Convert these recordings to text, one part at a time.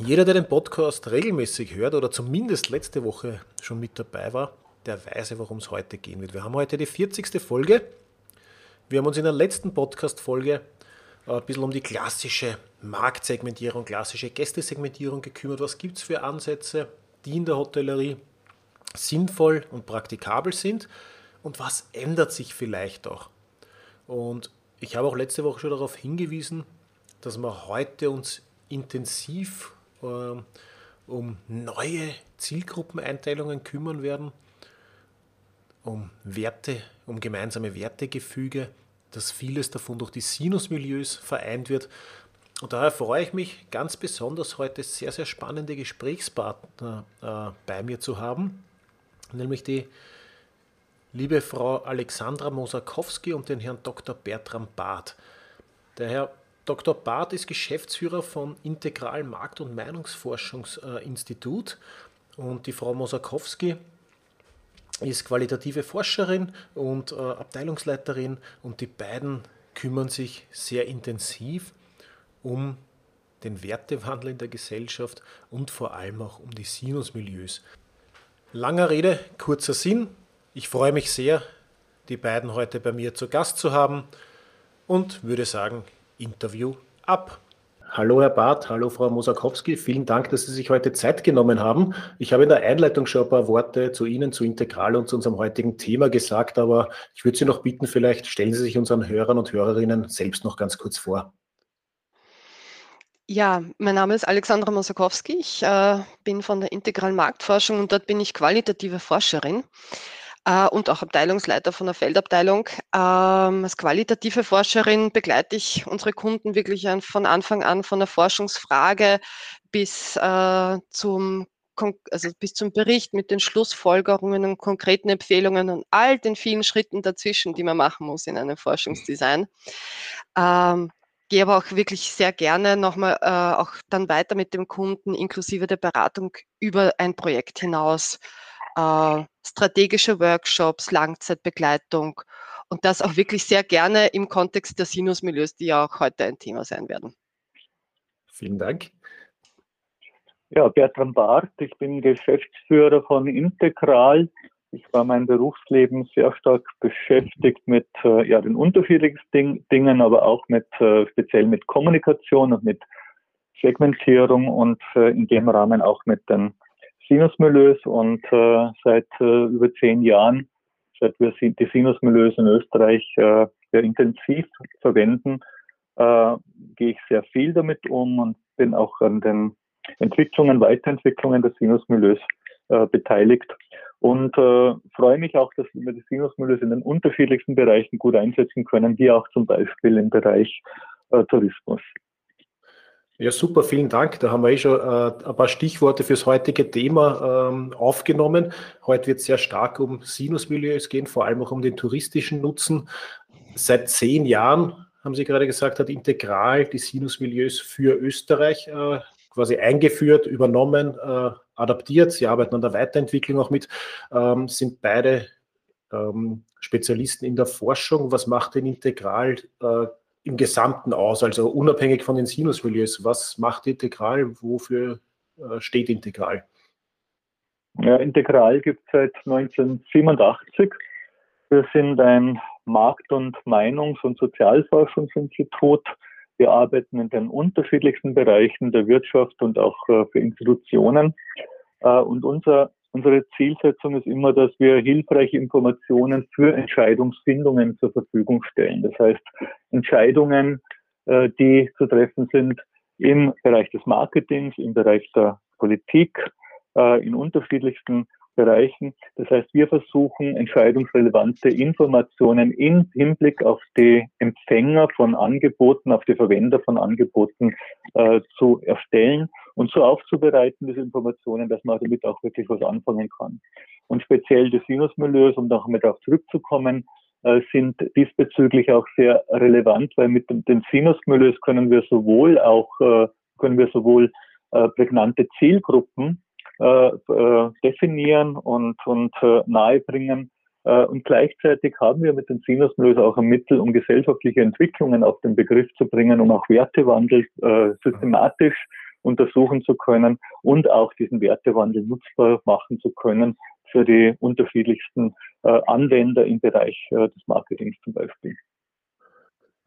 jeder, der den Podcast regelmäßig hört oder zumindest letzte Woche schon mit dabei war, der weiß, worum es heute gehen wird. Wir haben heute die 40. Folge. Wir haben uns in der letzten Podcast-Folge äh, ein bisschen um die klassische Marktsegmentierung, klassische Gästesegmentierung gekümmert. Was gibt es für Ansätze, die in der Hotellerie sinnvoll und praktikabel sind und was ändert sich vielleicht auch? Und ich habe auch letzte Woche schon darauf hingewiesen, dass wir heute uns intensiv um neue Zielgruppeneinteilungen kümmern werden, um Werte, um gemeinsame Wertegefüge, dass vieles davon durch die Sinusmilieus vereint wird. Und daher freue ich mich ganz besonders heute sehr, sehr spannende Gesprächspartner äh, bei mir zu haben, nämlich die liebe Frau Alexandra Mosakowski und den Herrn Dr. Bertram Barth. Der Herr Dr. Barth ist Geschäftsführer vom Integral Markt- und Meinungsforschungsinstitut und die Frau Mosakowski ist qualitative Forscherin und äh, Abteilungsleiterin und die beiden kümmern sich sehr intensiv um den Wertewandel in der Gesellschaft und vor allem auch um die Sinusmilieus. Langer Rede, kurzer Sinn. Ich freue mich sehr, die beiden heute bei mir zu Gast zu haben und würde sagen, Interview ab. Hallo Herr Barth, hallo Frau Mosakowski, vielen Dank, dass Sie sich heute Zeit genommen haben. Ich habe in der Einleitung schon ein paar Worte zu Ihnen, zu Integral und zu unserem heutigen Thema gesagt, aber ich würde Sie noch bitten, vielleicht stellen Sie sich unseren Hörern und Hörerinnen selbst noch ganz kurz vor. Ja, mein Name ist Alexandra Mosakowski. Ich äh, bin von der integralen Marktforschung und dort bin ich qualitative Forscherin äh, und auch Abteilungsleiter von der Feldabteilung. Ähm, als qualitative Forscherin begleite ich unsere Kunden wirklich an, von Anfang an von der Forschungsfrage bis äh, zum also bis zum Bericht mit den Schlussfolgerungen und konkreten Empfehlungen und all den vielen Schritten dazwischen, die man machen muss in einem Forschungsdesign. Ähm, gehe aber auch wirklich sehr gerne nochmal äh, auch dann weiter mit dem Kunden inklusive der Beratung über ein Projekt hinaus äh, strategische Workshops, Langzeitbegleitung und das auch wirklich sehr gerne im Kontext der Sinusmilieus, die ja auch heute ein Thema sein werden. Vielen Dank. Ja, Bertram Barth, ich bin Geschäftsführer von Integral. Ich war mein Berufsleben sehr stark beschäftigt mit äh, ja, den unterschiedlichsten Dingen, aber auch mit äh, speziell mit Kommunikation und mit Segmentierung und äh, in dem Rahmen auch mit den Sinusmilieus. Und äh, seit äh, über zehn Jahren, seit wir die Sinusmilieus in Österreich äh, sehr intensiv verwenden, gehe ich sehr viel damit um und bin auch an den Entwicklungen, Weiterentwicklungen des Sinusmilieus äh, beteiligt und äh, freue mich auch, dass wir die Sinusmilieus in den unterschiedlichsten Bereichen gut einsetzen können, wie auch zum Beispiel im Bereich äh, Tourismus. Ja, super, vielen Dank. Da haben wir eh schon äh, ein paar Stichworte fürs heutige Thema ähm, aufgenommen. Heute wird es sehr stark um Sinusmilieus gehen, vor allem auch um den touristischen Nutzen. Seit zehn Jahren, haben Sie gerade gesagt, hat Integral die Sinusmilieus für Österreich äh, quasi eingeführt, übernommen, äh, adaptiert. Sie arbeiten an der Weiterentwicklung auch mit, ähm, sind beide ähm, Spezialisten in der Forschung. Was macht denn Integral äh, im Gesamten aus, also unabhängig von den Sinusmilieus. Was macht Integral? Wofür äh, steht Integral? Ja, Integral gibt es seit 1987. Wir sind ein Markt- und Meinungs- und Sozialforschungsinstitut. Wir arbeiten in den unterschiedlichsten Bereichen der Wirtschaft und auch äh, für Institutionen. Äh, und unser Unsere Zielsetzung ist immer, dass wir hilfreiche Informationen für Entscheidungsfindungen zur Verfügung stellen. Das heißt, Entscheidungen, äh, die zu treffen sind im Bereich des Marketings, im Bereich der Politik, in unterschiedlichsten Bereichen. Das heißt, wir versuchen, entscheidungsrelevante Informationen im Hinblick auf die Empfänger von Angeboten, auf die Verwender von Angeboten äh, zu erstellen und so aufzubereiten, diese Informationen, dass man damit auch wirklich was anfangen kann. Und speziell die Sinusmilieus, um damit auch zurückzukommen, äh, sind diesbezüglich auch sehr relevant, weil mit den Sinusmilieus können wir sowohl auch, äh, können wir sowohl äh, prägnante Zielgruppen definieren und, und nahebringen, und gleichzeitig haben wir mit den Sinusmilieus auch ein Mittel, um gesellschaftliche Entwicklungen auf den Begriff zu bringen, um auch Wertewandel äh, systematisch untersuchen zu können und auch diesen Wertewandel nutzbar machen zu können für die unterschiedlichsten äh, Anwender im Bereich äh, des Marketings zum Beispiel.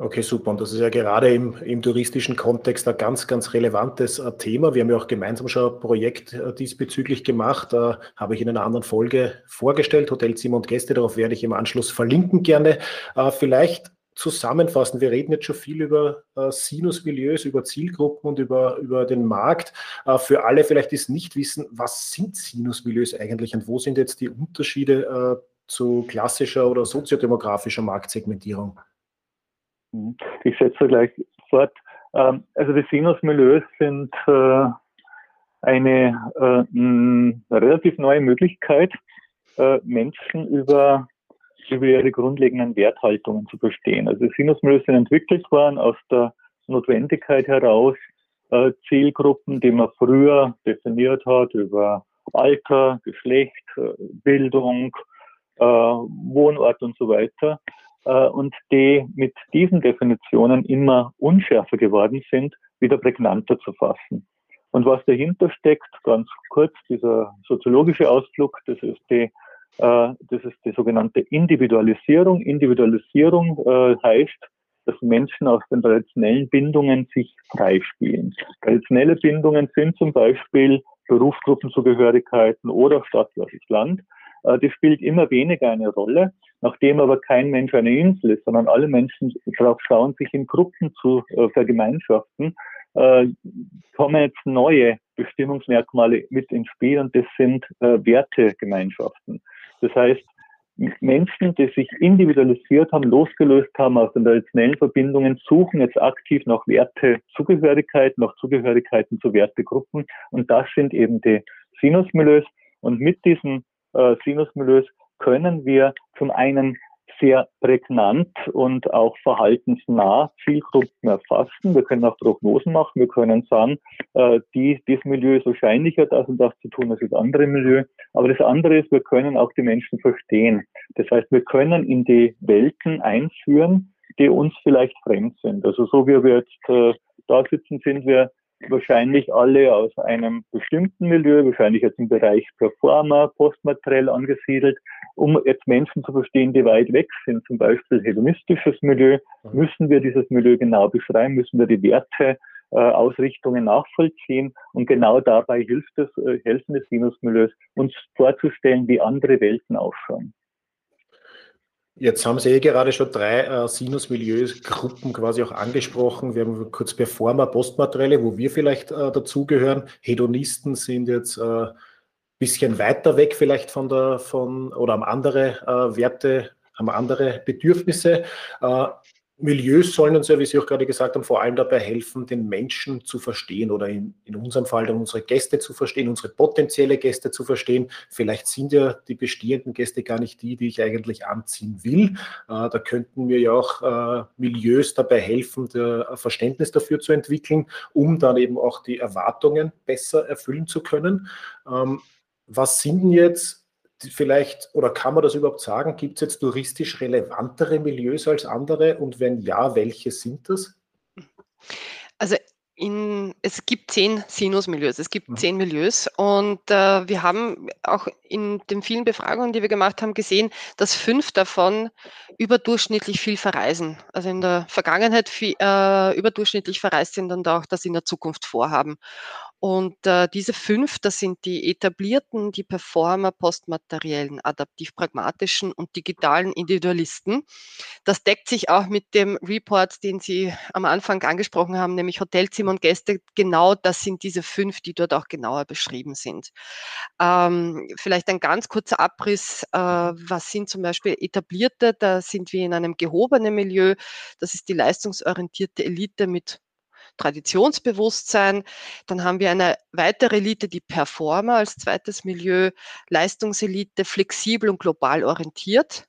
Okay, super. Und das ist ja gerade im, im touristischen Kontext ein ganz, ganz relevantes äh, Thema. Wir haben ja auch gemeinsam schon ein Projekt äh, diesbezüglich gemacht. Äh, habe ich in einer anderen Folge vorgestellt. Hotel Zimmer und Gäste. Darauf werde ich im Anschluss verlinken gerne. Äh, vielleicht zusammenfassen. Wir reden jetzt schon viel über äh, Sinusmilieus, über Zielgruppen und über, über den Markt. Für alle vielleicht, die es nicht wissen, was sind Sinusmilieus eigentlich und wo sind jetzt die Unterschiede zu klassischer oder soziodemografischer Marktsegmentierung? Mhm. Ich setze gleich fort. Ähm, also die Sinusmilieus sind äh, eine äh, relativ neue Möglichkeit, äh, Menschen über über ihre grundlegenden Werthaltungen zu verstehen. Also Sinusmilieus sind entwickelt worden aus der Notwendigkeit heraus, Zielgruppen, die man früher definiert hat über Alter, Geschlecht, Bildung, Wohnort und so weiter, und die mit diesen Definitionen immer unschärfer geworden sind, wieder prägnanter zu fassen. Und was dahinter steckt, ganz kurz, dieser soziologische Ausflug, das ist die äh, das ist die sogenannte Individualisierung. Individualisierung äh, heißt, dass Menschen aus den traditionellen Bindungen sich freispielen. Traditionelle Bindungen sind zum Beispiel Berufsgruppenzugehörigkeiten oder Stadt versus Land. Äh, das spielt immer weniger eine Rolle, nachdem aber kein Mensch eine Insel ist, sondern alle Menschen darauf schauen, sich in Gruppen zu vergemeinschaften, kommen jetzt neue Bestimmungsmerkmale mit ins Spiel und das sind Wertegemeinschaften. Das heißt, Menschen, die sich individualisiert haben, losgelöst haben aus den traditionellen Verbindungen, suchen jetzt aktiv nach Wertezugehörigkeit, nach Zugehörigkeiten zu Wertegruppen. Und das sind eben die Sinusmilieus. Und mit diesen äh, Sinusmilieus können wir zum einen sehr prägnant und auch verhaltensnah Zielgruppen erfassen. Wir können auch Prognosen machen. Wir können sagen, äh, die, dieses Milieu ist wahrscheinlicher, das und das zu tun als das andere Milieu. Aber das andere ist, wir können auch die Menschen verstehen. Das heißt, wir können in die Welten einführen, die uns vielleicht fremd sind. Also so wie wir jetzt äh, da sitzen, sind wir wahrscheinlich alle aus einem bestimmten Milieu, wahrscheinlich jetzt im Bereich Performer, postmateriell angesiedelt. Um jetzt Menschen zu verstehen, die weit weg sind, zum Beispiel hedonistisches Milieu, mhm. müssen wir dieses Milieu genau beschreiben, müssen wir die Werte, äh, Ausrichtungen nachvollziehen und genau dabei hilft es, äh, helfen die Sinusmilieus, uns vorzustellen, wie andere Welten ausschauen. Jetzt haben Sie eh gerade schon drei äh, Sinus-Milieus-Gruppen quasi auch angesprochen. Wir haben kurz Performer, Postmaterielle, wo wir vielleicht äh, dazugehören. Hedonisten sind jetzt ein äh, bisschen weiter weg vielleicht von der, von, oder haben andere äh, Werte, haben andere Bedürfnisse. Milieus sollen uns ja, wie Sie auch gerade gesagt haben, vor allem dabei helfen, den Menschen zu verstehen oder in, in unserem Fall dann unsere Gäste zu verstehen, unsere potenzielle Gäste zu verstehen. Vielleicht sind ja die bestehenden Gäste gar nicht die, die ich eigentlich anziehen will. Äh, da könnten mir ja auch äh, Milieus dabei helfen, der, Verständnis dafür zu entwickeln, um dann eben auch die Erwartungen besser erfüllen zu können. Ähm, was sind jetzt vielleicht, oder kann man das überhaupt sagen, gibt es jetzt touristisch relevantere Milieus als andere und wenn ja, welche sind das? Also in, es gibt zehn Sinus-Milieus, es gibt mhm. zehn Milieus und äh, wir haben auch in den vielen Befragungen, die wir gemacht haben, gesehen, dass fünf davon überdurchschnittlich viel verreisen. Also in der Vergangenheit viel, äh, überdurchschnittlich verreist sind und auch das in der Zukunft vorhaben. Und äh, diese fünf, das sind die etablierten, die Performer, postmateriellen, adaptiv-pragmatischen und digitalen Individualisten. Das deckt sich auch mit dem Report, den Sie am Anfang angesprochen haben, nämlich Hotelzimmer und Gäste. Genau das sind diese fünf, die dort auch genauer beschrieben sind. Ähm, vielleicht ein ganz kurzer Abriss. Äh, was sind zum Beispiel etablierte? Da sind wir in einem gehobenen Milieu. Das ist die leistungsorientierte Elite mit Traditionsbewusstsein. Dann haben wir eine weitere Elite, die Performer als zweites Milieu, Leistungselite, flexibel und global orientiert.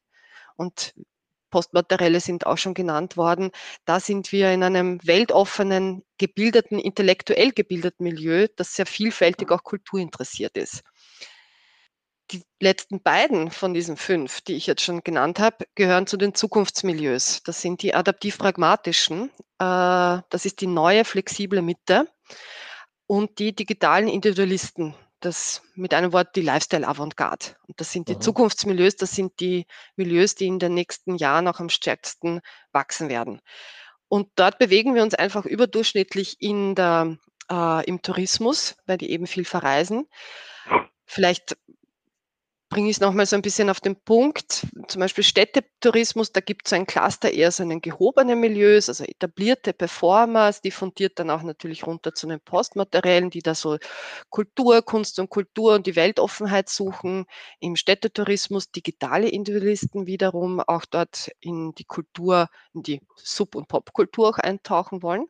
Und Postmaterielle sind auch schon genannt worden. Da sind wir in einem weltoffenen, gebildeten, intellektuell gebildeten Milieu, das sehr vielfältig auch kulturinteressiert ist. Die letzten beiden von diesen fünf, die ich jetzt schon genannt habe, gehören zu den Zukunftsmilieus. Das sind die adaptiv-pragmatischen. Äh, das ist die neue, flexible Mitte und die digitalen Individualisten das mit einem Wort die Lifestyle-Avantgarde. Und das sind die mhm. Zukunftsmilieus, das sind die Milieus, die in den nächsten Jahren auch am stärksten wachsen werden. Und dort bewegen wir uns einfach überdurchschnittlich in der, äh, im Tourismus, weil die eben viel verreisen. Vielleicht bringe ich es nochmal so ein bisschen auf den Punkt. Zum Beispiel Städtetourismus, da gibt es so ein Cluster eher so einen gehobenen Milieus, also etablierte Performers, die fundiert dann auch natürlich runter zu den Postmateriellen, die da so Kultur, Kunst und Kultur und die Weltoffenheit suchen. Im Städtetourismus digitale Individualisten wiederum auch dort in die Kultur, in die Sub- und Popkultur auch eintauchen wollen.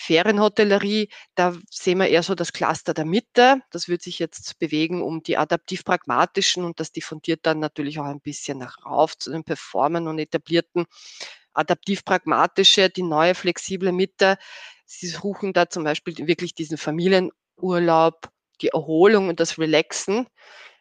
Ferienhotellerie, da sehen wir eher so das Cluster der Mitte. Das wird sich jetzt bewegen um die adaptiv-pragmatischen und das diffundiert dann natürlich auch ein bisschen nach rauf zu den Performern und etablierten adaptiv-pragmatische, die neue flexible Mitte. Sie suchen da zum Beispiel wirklich diesen Familienurlaub, die Erholung und das Relaxen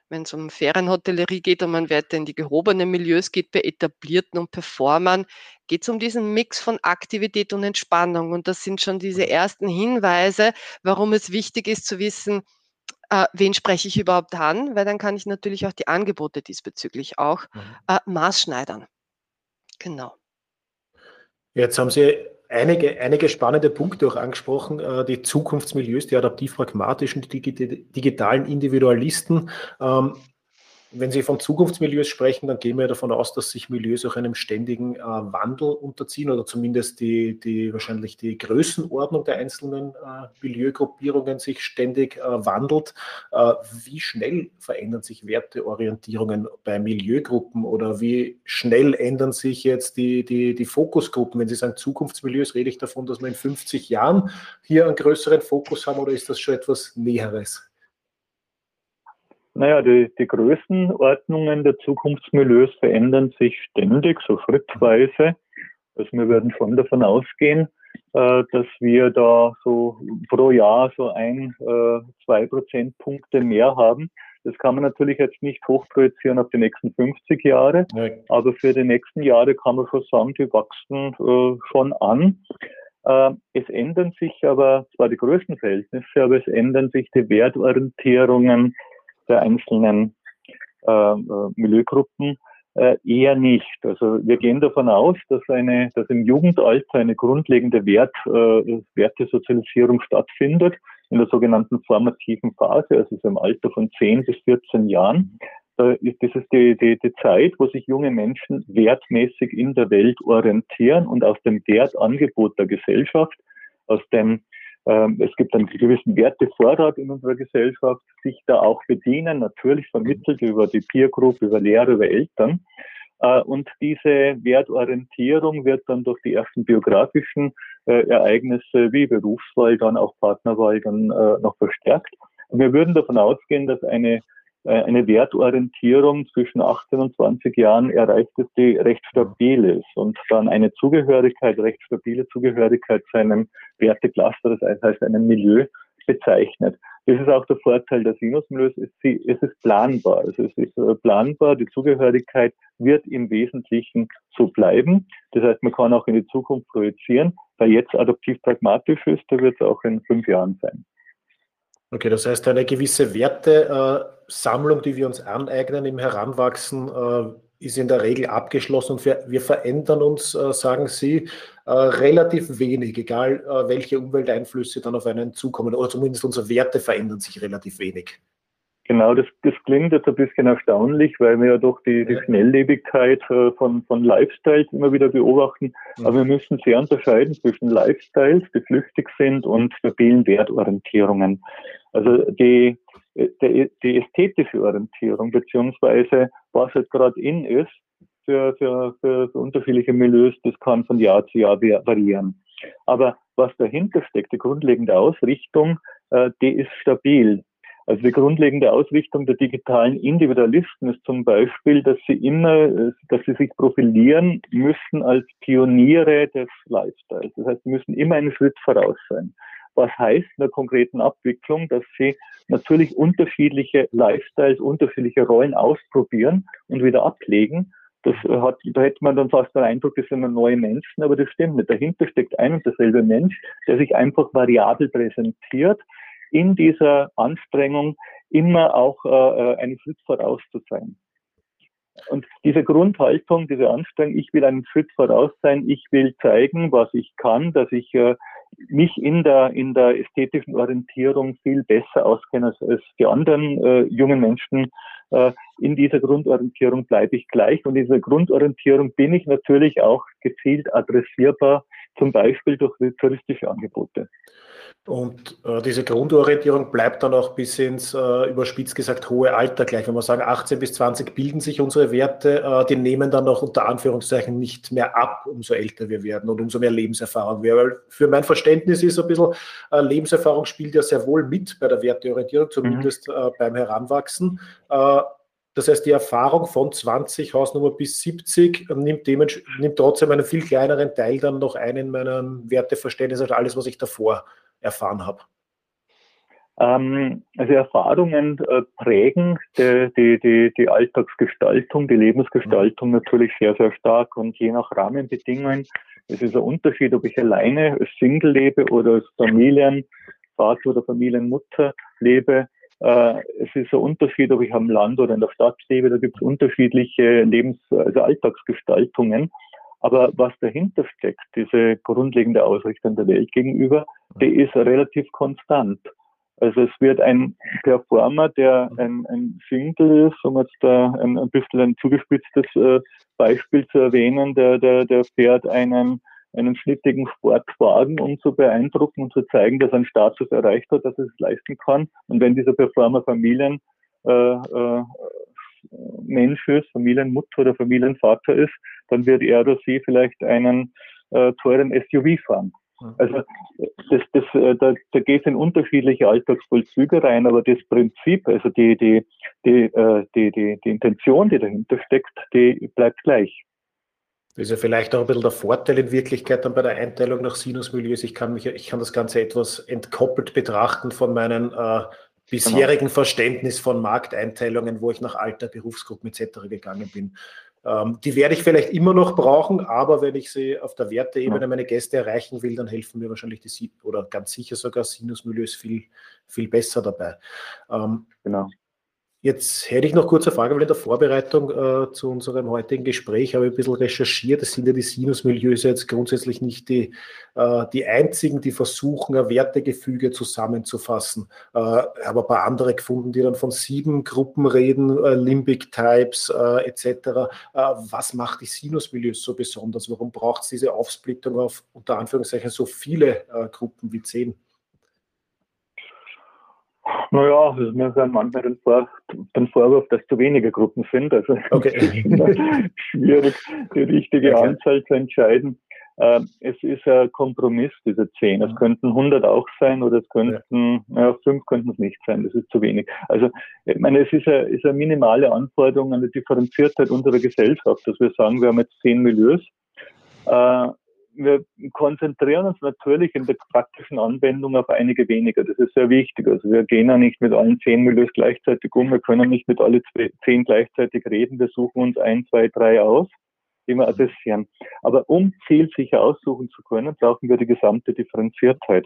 wenn es um Ferienhotellerie geht und man weiter in die gehobenen Milieus geht, bei etablierten und Performern, geht es um diesen Mix von Aktivität und Entspannung. Und das sind schon diese ersten Hinweise, warum es wichtig ist zu wissen, äh, wen spreche ich überhaupt an, weil dann kann ich natürlich auch die Angebote diesbezüglich auch mhm. äh, maßschneidern. Genau. Jetzt haben Sie einige, einige spannende Punkte auch angesprochen. Äh, die Zukunftsmilieus, die adaptiv-pragmatischen, die digitalen Individualisten. Ähm, wenn Sie von Zukunftsmilieus sprechen, dann gehen wir davon aus, dass sich Milieus auch einem ständigen äh, Wandel unterziehen oder zumindest die, die wahrscheinlich die Größenordnung der einzelnen äh, Milieugruppierungen sich ständig äh, wandelt. Äh, wie schnell verändern sich Werteorientierungen bei Milieugruppen oder wie schnell ändern sich jetzt die, die, die Fokusgruppen? Wenn Sie sagen Zukunftsmilieus, rede ich davon, dass wir in 50 Jahren hier einen größeren Fokus haben oder ist das schon etwas Näheres? Naja, die, die Größenordnungen der Zukunftsmilieus verändern sich ständig, so schrittweise. Also wir würden schon davon ausgehen, äh, dass wir da so pro Jahr so ein, äh, zwei Prozentpunkte mehr haben. Das kann man natürlich jetzt nicht hochprojizieren auf die nächsten 50 Jahre, ja. aber für die nächsten Jahre kann man schon sagen, die wachsen äh, schon an. Äh, es ändern sich aber zwar die Größenverhältnisse, aber es ändern sich die Wertorientierungen, der einzelnen äh, äh, Milieugruppen äh, eher nicht. Also wir gehen davon aus, dass eine, dass im Jugendalter eine grundlegende Wert, äh, Wertesozialisierung stattfindet in der sogenannten formativen Phase, also so im Alter von 10 bis 14 Jahren. Das ist die, die, die Zeit, wo sich junge Menschen wertmäßig in der Welt orientieren und aus dem Wertangebot der Gesellschaft, aus dem es gibt einen gewissen Wertevorrat in unserer Gesellschaft, sich da auch bedienen, natürlich vermittelt über die Peer Group, über Lehrer, über Eltern. Äh, und diese Wertorientierung wird dann durch die ersten biografischen äh, Ereignisse wie Berufswahl, dann auch Partnerwahl dann äh, noch verstärkt. Und wir würden davon ausgehen, dass eine eine Wertorientierung zwischen 18 und 20 Jahren erreicht ist, die recht stabil ist und dann eine Zugehörigkeit, recht stabile Zugehörigkeit zu einem Wertecluster, das heißt einem Milieu, bezeichnet. Das ist auch der Vorteil der Sinusmilieus, es ist planbar. Also es ist äh, planbar, die Zugehörigkeit wird im Wesentlichen so bleiben. Das heißt, man kann auch in die Zukunft projizieren. Wer jetzt adaptiv pragmatisch ist, der wird es auch in fünf Jahren sein. Okay, das heißt, eine gewisse Wertesammlung, die wir uns aneignen im Heranwachsen, äh, ist in der Regel abgeschlossen und wir, wir verändern uns, äh, sagen Sie, äh, relativ wenig, egal welche Umwelteinflüsse dann auf einen zukommen. Oder zumindest unsere Werte verändern sich relativ wenig. Genau, das, das klingt jetzt ein bisschen erstaunlich, weil wir ja doch die, die Schnelllebigkeit von, von Lifestyles immer wieder beobachten. Aber wir müssen sehr unterscheiden zwischen Lifestyles, die flüchtig sind, und stabilen Wertorientierungen. Also die, die, die ästhetische Orientierung, beziehungsweise was jetzt gerade in ist, für, für, für, unterschiedliche Milieus, das kann von Jahr zu Jahr variieren. Aber was dahinter steckt, die grundlegende Ausrichtung, äh, die ist stabil. Also die grundlegende Ausrichtung der digitalen Individualisten ist zum Beispiel, dass sie immer, dass sie sich profilieren müssen als Pioniere des Lifestyles. Das heißt, sie müssen immer einen Schritt voraus sein. Was heißt in der konkreten Abwicklung, dass sie natürlich unterschiedliche Lifestyles, unterschiedliche Rollen ausprobieren und wieder ablegen. Das hat, da hätte man dann fast den Eindruck, das sind neue Menschen, aber das stimmt nicht. Dahinter steckt ein und derselbe Mensch, der sich einfach variabel präsentiert in dieser Anstrengung immer auch äh, äh, einen Schritt voraus zu sein. Und diese Grundhaltung, diese Anstrengung, ich will einen Schritt voraus sein, ich will zeigen, was ich kann, dass ich äh, mich in der, in der ästhetischen Orientierung viel besser auskenne als, als die anderen äh, jungen Menschen. Äh, in dieser Grundorientierung bleibe ich gleich und in dieser Grundorientierung bin ich natürlich auch gezielt adressierbar, zum Beispiel durch touristische Angebote. Und äh, diese Grundorientierung bleibt dann auch bis ins, äh, überspitzt gesagt, hohe Alter gleich. Wenn wir sagen, 18 bis 20 bilden sich unsere Werte, äh, die nehmen dann auch unter Anführungszeichen nicht mehr ab, umso älter wir werden und umso mehr Lebenserfahrung wir. Weil für mein Verständnis ist ein bisschen, äh, Lebenserfahrung spielt ja sehr wohl mit bei der Werteorientierung, zumindest mhm. beim Heranwachsen. Äh, das heißt, die Erfahrung von 20 Hausnummer bis 70 nimmt, nimmt trotzdem einen viel kleineren Teil dann noch ein in meinem Werteverständnis als alles, was ich davor erfahren habe? Ähm, also Erfahrungen äh, prägen die, die, die, die Alltagsgestaltung, die Lebensgestaltung natürlich sehr, sehr stark und je nach Rahmenbedingungen, es ist ein Unterschied, ob ich alleine als Single lebe oder als Familienvater oder Familienmutter lebe. Äh, es ist ein Unterschied, ob ich am Land oder in der Stadt lebe. Da gibt es unterschiedliche Lebens-, also Alltagsgestaltungen. Aber was dahinter steckt, diese grundlegende Ausrichtung der Welt gegenüber, die ist relativ konstant. Also es wird ein Performer, der ein, ein Single ist, um jetzt da ein, ein bisschen ein zugespitztes äh, Beispiel zu erwähnen, der, der, der fährt einen, einen schnittigen Sportwagen, um zu beeindrucken und zu zeigen, dass er einen Status erreicht hat, dass er es leisten kann. Und wenn dieser Performer Familien äh, äh, Mensch ist, Familienmutter oder Familienvater ist, dann wird er oder sie vielleicht einen äh, teuren SUV fahren. Also das, das, äh, da, da geht es in unterschiedliche Alltagsvollzüge rein, aber das Prinzip, also die, die, die, äh, die, die, die Intention, die dahinter steckt, die bleibt gleich. Das ist ja vielleicht auch ein bisschen der Vorteil in Wirklichkeit dann bei der Einteilung nach Sinusmilieus. Ich kann mich, ich kann das Ganze etwas entkoppelt betrachten von meinen äh, bisherigen genau. Verständnis von Markteinteilungen, wo ich nach Alter, Berufsgruppen etc. gegangen bin. Ähm, die werde ich vielleicht immer noch brauchen, aber wenn ich sie auf der Werteebene meine Gäste erreichen will, dann helfen mir wahrscheinlich die oder ganz sicher sogar Sinusmilieus viel, viel besser dabei. Ähm, genau. Jetzt hätte ich noch kurz eine Frage, weil in der Vorbereitung äh, zu unserem heutigen Gespräch habe ich ein bisschen recherchiert. Es sind ja die Sinusmilieus jetzt grundsätzlich nicht die, äh, die einzigen, die versuchen, ein Wertegefüge zusammenzufassen. Äh, habe ein paar andere gefunden, die dann von sieben Gruppen reden, äh, Limbic Types äh, etc. Äh, was macht die Sinusmilieus so besonders? Warum braucht es diese Aufsplittung auf unter Anführungszeichen so viele äh, Gruppen wie zehn? Naja, mir werden manchmal den, Vor den Vorwurf, dass zu wenige Gruppen sind. Also okay. schwierig, die richtige okay. Anzahl zu entscheiden. Äh, es ist ein Kompromiss, diese zehn. Es könnten 100 auch sein oder es könnten, ja. ja fünf könnten es nicht sein. Das ist zu wenig. Also, ich meine, es ist eine, ist eine minimale Anforderung an die Differenziertheit unserer Gesellschaft, dass wir sagen, wir haben jetzt zehn Milieus. Äh, wir konzentrieren uns natürlich in der praktischen Anwendung auf einige weniger. Das ist sehr wichtig. Also wir gehen ja nicht mit allen zehn Milieus gleichzeitig um. Wir können nicht mit allen zehn gleichzeitig reden. Wir suchen uns ein, zwei, drei aus, die wir adressieren. Aber um zielsicher aussuchen zu können, brauchen wir die gesamte Differenziertheit.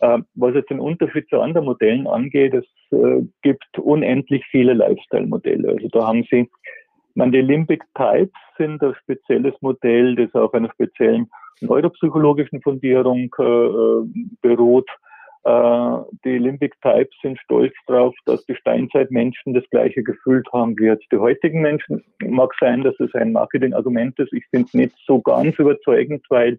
Ähm, was jetzt den Unterschied zu anderen Modellen angeht, es äh, gibt unendlich viele Lifestyle-Modelle. Also da haben Sie man, die Limbic Types sind ein spezielles Modell, das auf einer speziellen neuropsychologischen Fundierung äh, beruht. Äh, die Limbic Types sind stolz darauf, dass die Steinzeitmenschen das gleiche gefühlt haben wie jetzt die heutigen Menschen. Mag sein, dass es ein Marketingargument ist. Ich finde es nicht so ganz überzeugend, weil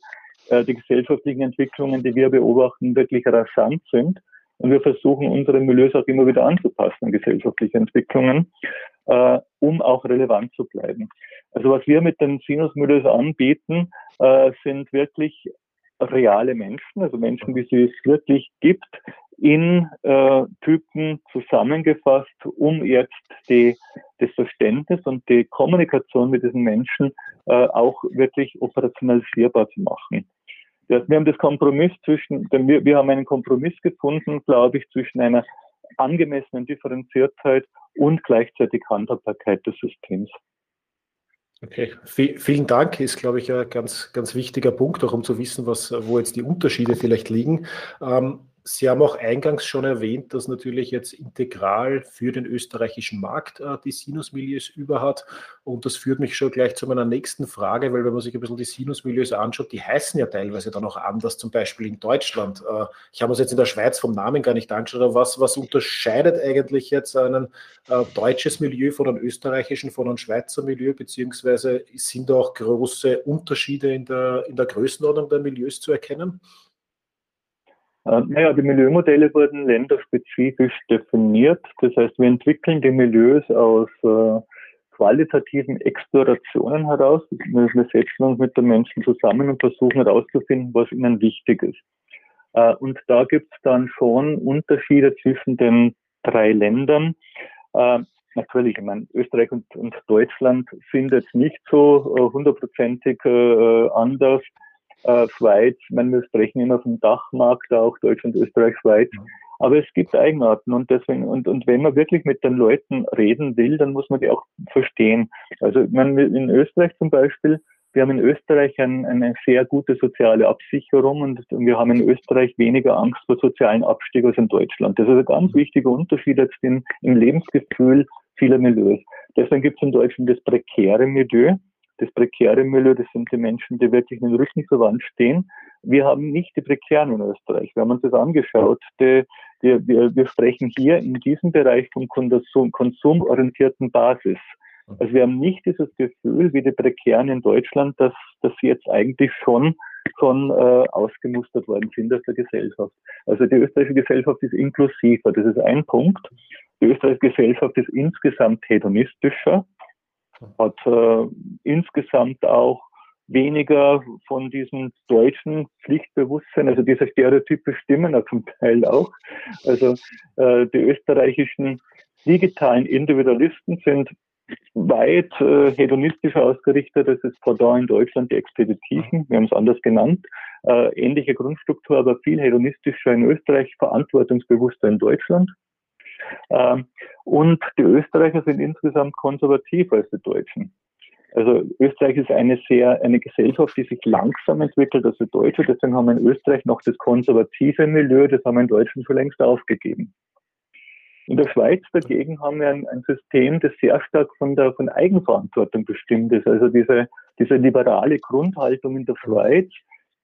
äh, die gesellschaftlichen Entwicklungen, die wir beobachten, wirklich rasant sind. Und wir versuchen, unsere Milieus auch immer wieder anzupassen an gesellschaftliche Entwicklungen äh, um auch relevant zu bleiben. Also was wir mit den Sinusmilieus anbieten, äh, sind wirklich reale Menschen, also Menschen, wie sie es wirklich gibt, in äh, Typen zusammengefasst, um jetzt die, das Verständnis und die Kommunikation mit diesen Menschen äh, auch wirklich operationalisierbar zu machen. Wir haben das Kompromiss zwischen, wir, wir haben einen Kompromiss gefunden, glaube ich, zwischen einer angemessenen Differenziertheit und gleichzeitig Handhabbarkeit des Systems. Okay, v vielen Dank. Ist, glaube ich, ein ganz, ganz wichtiger Punkt, auch um zu wissen, was, wo jetzt die Unterschiede vielleicht liegen. Ähm, Sie haben auch eingangs schon erwähnt, dass natürlich jetzt integral für den österreichischen Markt äh, die Sinusmilieus über hat. Und das führt mich schon gleich zu meiner nächsten Frage, weil wenn man sich ein bisschen die Sinusmilieus anschaut, die heißen ja teilweise dann auch anders, zum Beispiel in Deutschland. Äh, ich habe uns jetzt in der Schweiz vom Namen gar nicht angeschaut, aber was, was unterscheidet eigentlich jetzt ein äh, deutsches Milieu von einem österreichischen, von einem Schweizer Milieu, beziehungsweise sind da auch große Unterschiede in der, in der Größenordnung der Milieus zu erkennen? Äh, naja, die Milieumodelle wurden länderspezifisch definiert. Das heißt, wir entwickeln die Milieus aus äh, qualitativen Explorationen heraus. Wir setzen uns mit den Menschen zusammen und versuchen herauszufinden, was ihnen wichtig ist. Äh, und da gibt es dann schon Unterschiede zwischen den drei Ländern. Natürlich, ich meine, Österreich und, und, Deutschland sind jetzt nicht so hundertprozentig anders äh, Schweiz, ich meine, wir sprechen immer vom Dachmarkt, auch Deutschland, Österreich, Schweiz. Aber es gibt Eigenarten und deswegen, und, und wenn man wirklich mit den Leuten reden will, dann muss man die auch verstehen. Also, ich meine, in Österreich zum Beispiel, wir haben in Österreich ein, eine sehr gute soziale Absicherung und wir haben in Österreich weniger Angst vor sozialen Abstieg als in Deutschland. Das ist ein ganz wichtiger Unterschied jetzt in, im Lebensgefühl vieler Milieus. Deswegen gibt es in Deutschland das prekäre Milieu das prekäre Milieu, das sind die Menschen, die wirklich in den Rücken zur Wand stehen. Wir haben nicht die prekären in Österreich. Wir haben uns das angeschaut. Die, die, wir, wir sprechen hier in diesem Bereich von Konsum, konsumorientierten Basis. Also wir haben nicht dieses Gefühl wie die Prekären in Deutschland, dass, dass sie jetzt eigentlich schon schon äh, ausgemustert worden sind aus der Gesellschaft. Also die österreichische Gesellschaft ist inklusiver, das ist ein Punkt. Die österreichische Gesellschaft ist insgesamt hedonistischer hat äh, insgesamt auch weniger von diesem deutschen Pflichtbewusstsein, also diese Stereotype stimmen auch zum Teil auch. Also äh, die österreichischen digitalen Individualisten sind weit äh, hedonistischer ausgerichtet als es Pendant in Deutschland, die Expeditiven, wir haben es anders genannt. Äh, ähnliche Grundstruktur, aber viel hedonistischer in Österreich, verantwortungsbewusster in Deutschland. Ähm, und die Österreicher sind insgesamt konservativer als die Deutschen. Also Österreich ist eine sehr, eine Gesellschaft, die sich langsam entwickelt als die Deutsche. Deswegen haben wir in Österreich noch das konservative Milieu, das haben wir in Deutschland schon längst aufgegeben. In der Schweiz dagegen haben wir ein, ein System, das sehr stark von der von Eigenverantwortung bestimmt ist. Also diese, diese liberale Grundhaltung in der Schweiz,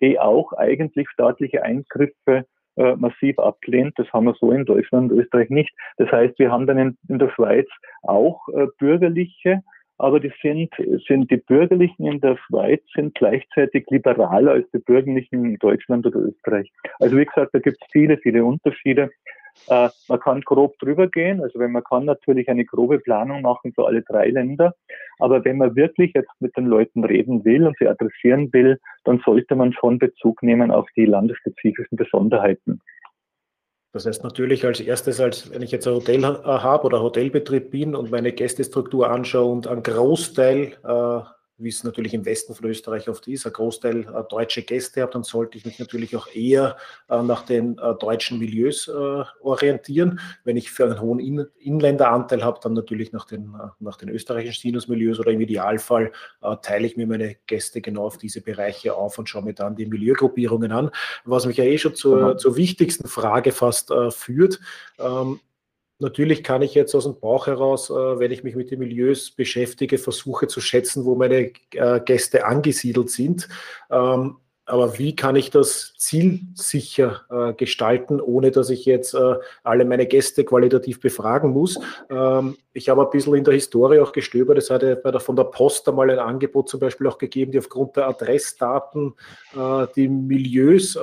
die auch eigentlich staatliche Eingriffe äh, massiv ablehnt. Das haben wir so in Deutschland und Österreich nicht. Das heißt, wir haben dann in, in der Schweiz auch äh, bürgerliche, aber die sind, sind die Bürgerlichen in der Schweiz sind gleichzeitig liberaler als die Bürgerlichen in Deutschland oder Österreich. Also wie gesagt, da gibt es viele, viele Unterschiede. Äh, man kann grob drüber gehen, also wenn man kann natürlich eine grobe Planung machen für alle drei Länder, aber wenn man wirklich jetzt mit den Leuten reden will und sie adressieren will, dann sollte man schon Bezug nehmen auf die landesspezifischen Besonderheiten. Das heißt natürlich als erstes, als wenn ich jetzt ein Hotel habe oder Hotelbetrieb bin und meine Gästestruktur anschaue und einen Großteil äh, wie es natürlich im Westen von Österreich oft ist, ein Großteil äh, deutsche Gäste habe, dann sollte ich mich natürlich auch eher äh, nach den äh, deutschen Milieus äh, orientieren. Wenn ich für einen hohen In Inländeranteil habe, dann natürlich nach den, äh, nach den österreichischen Sinus-Milieus oder im Idealfall äh, teile ich mir meine Gäste genau auf diese Bereiche auf und schaue mir dann die Milieugruppierungen an, was mich ja eh schon zur, mhm. zur wichtigsten Frage fast führt. Ähm, Natürlich kann ich jetzt aus dem Bauch heraus, äh, wenn ich mich mit den Milieus beschäftige, versuche zu schätzen, wo meine äh, Gäste angesiedelt sind. Ähm, aber wie kann ich das zielsicher äh, gestalten, ohne dass ich jetzt alle meine Gäste qualitativ befragen muss? Ähm, ich habe ein bisschen in der Historie auch gestöbert. Es hatte bei der, von der Post einmal ein Angebot zum Beispiel auch gegeben, die aufgrund der Adressdaten die Milieus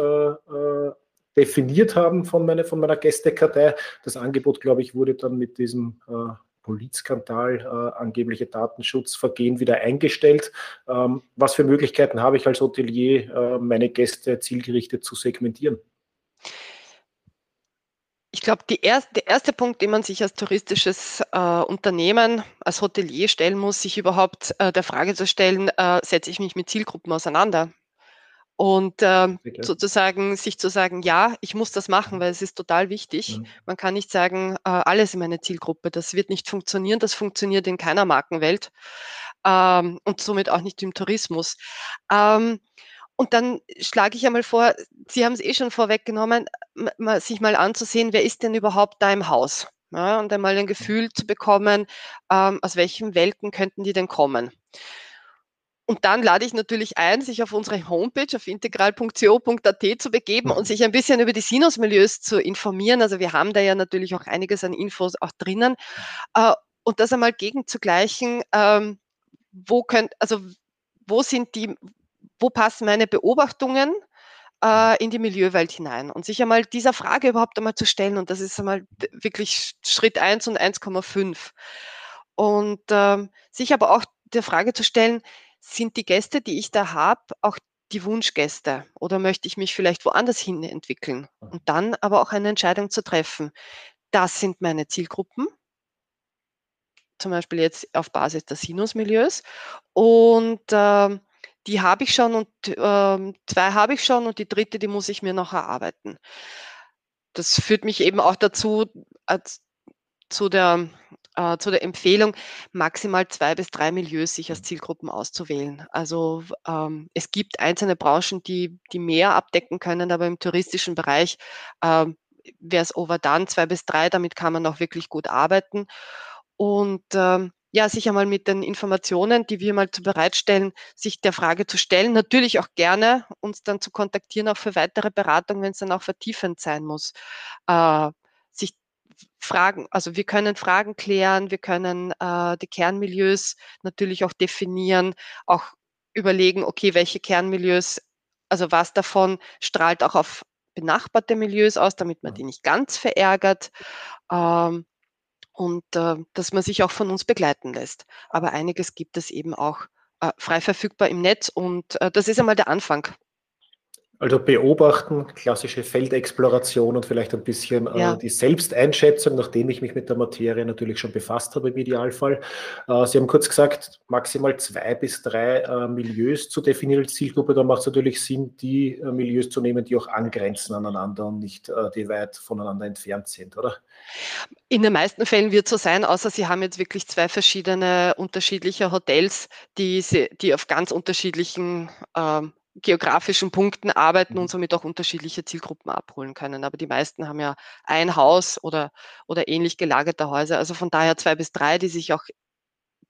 definiert haben von, meine, von meiner Gästekartei. Das Angebot, glaube ich, wurde dann mit diesem äh, Polizskandal, äh, angebliche Datenschutzvergehen wieder eingestellt. Ähm, was für Möglichkeiten habe ich als Hotelier, äh, meine Gäste zielgerichtet zu segmentieren? Ich glaube, erst, der erste Punkt, den man sich als touristisches äh, Unternehmen, als Hotelier stellen muss, sich überhaupt äh, der Frage zu stellen, äh, setze ich mich mit Zielgruppen auseinander? Und äh, sozusagen sich zu sagen, ja, ich muss das machen, mhm. weil es ist total wichtig. Mhm. Man kann nicht sagen, äh, alles in meine Zielgruppe. Das wird nicht funktionieren. Das funktioniert in keiner Markenwelt ähm, und somit auch nicht im Tourismus. Ähm, und dann schlage ich einmal vor, Sie haben es eh schon vorweggenommen, sich mal anzusehen, wer ist denn überhaupt da im Haus? Ja, und einmal ein Gefühl zu bekommen, ähm, aus welchen Welten könnten die denn kommen. Und dann lade ich natürlich ein, sich auf unsere Homepage auf integral.co.at zu begeben und sich ein bisschen über die Sinusmilieus zu informieren. Also wir haben da ja natürlich auch einiges an Infos auch drinnen. Äh, und das einmal gegenzugleichen, ähm, wo könnt, also wo sind die, wo passen meine Beobachtungen äh, in die Milieuwelt hinein und sich einmal dieser Frage überhaupt einmal zu stellen. Und das ist einmal wirklich Schritt 1 und 1,5. Und ähm, sich aber auch der Frage zu stellen, sind die Gäste, die ich da habe, auch die Wunschgäste oder möchte ich mich vielleicht woanders hin entwickeln? Und dann aber auch eine Entscheidung zu treffen. Das sind meine Zielgruppen, zum Beispiel jetzt auf Basis der Sinusmilieus. Und äh, die habe ich schon und äh, zwei habe ich schon und die dritte, die muss ich mir noch erarbeiten. Das führt mich eben auch dazu, als, zu, der, äh, zu der Empfehlung, maximal zwei bis drei Milieus sich als Zielgruppen auszuwählen. Also ähm, es gibt einzelne Branchen, die, die mehr abdecken können, aber im touristischen Bereich äh, wäre es overdone, zwei bis drei, damit kann man auch wirklich gut arbeiten. Und ähm, ja, sich einmal mit den Informationen, die wir mal zu bereitstellen, sich der Frage zu stellen. Natürlich auch gerne uns dann zu kontaktieren, auch für weitere Beratungen, wenn es dann auch vertiefend sein muss. Äh, Fragen, also wir können Fragen klären, wir können äh, die Kernmilieus natürlich auch definieren, auch überlegen, okay, welche Kernmilieus, also was davon strahlt auch auf benachbarte Milieus aus, damit man die nicht ganz verärgert. Ähm, und äh, dass man sich auch von uns begleiten lässt. Aber einiges gibt es eben auch äh, frei verfügbar im Netz und äh, das ist einmal der Anfang. Also beobachten, klassische Feldexploration und vielleicht ein bisschen äh, ja. äh, die Selbsteinschätzung, nachdem ich mich mit der Materie natürlich schon befasst habe im Idealfall. Äh, Sie haben kurz gesagt, maximal zwei bis drei äh, Milieus zu definieren als Zielgruppe. Da macht es natürlich Sinn, die äh, Milieus zu nehmen, die auch angrenzen aneinander und nicht äh, die weit voneinander entfernt sind, oder? In den meisten Fällen wird es so sein, außer Sie haben jetzt wirklich zwei verschiedene unterschiedliche Hotels, die, die auf ganz unterschiedlichen ähm, geografischen Punkten arbeiten und mhm. somit auch unterschiedliche Zielgruppen abholen können. Aber die meisten haben ja ein Haus oder, oder ähnlich gelagerte Häuser. Also von daher zwei bis drei, die sich auch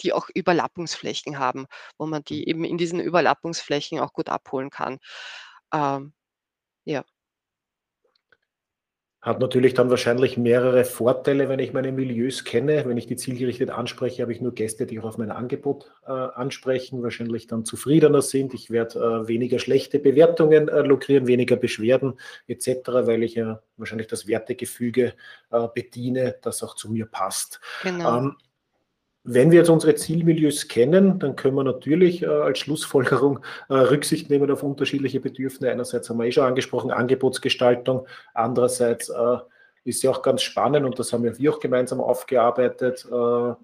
die auch Überlappungsflächen haben, wo man die mhm. eben in diesen Überlappungsflächen auch gut abholen kann. Ähm, ja. Hat natürlich dann wahrscheinlich mehrere Vorteile, wenn ich meine Milieus kenne. Wenn ich die zielgerichtet anspreche, habe ich nur Gäste, die auch auf mein Angebot äh, ansprechen, wahrscheinlich dann zufriedener sind. Ich werde äh, weniger schlechte Bewertungen äh, lukrieren, weniger Beschwerden etc., weil ich ja wahrscheinlich das Wertegefüge äh, bediene, das auch zu mir passt. Genau. Ähm, wenn wir jetzt unsere Zielmilieus kennen, dann können wir natürlich äh, als Schlussfolgerung äh, Rücksicht nehmen auf unterschiedliche Bedürfnisse. Einerseits haben wir eh schon angesprochen, Angebotsgestaltung. Andererseits äh, ist ja auch ganz spannend und das haben wir auch gemeinsam aufgearbeitet, äh,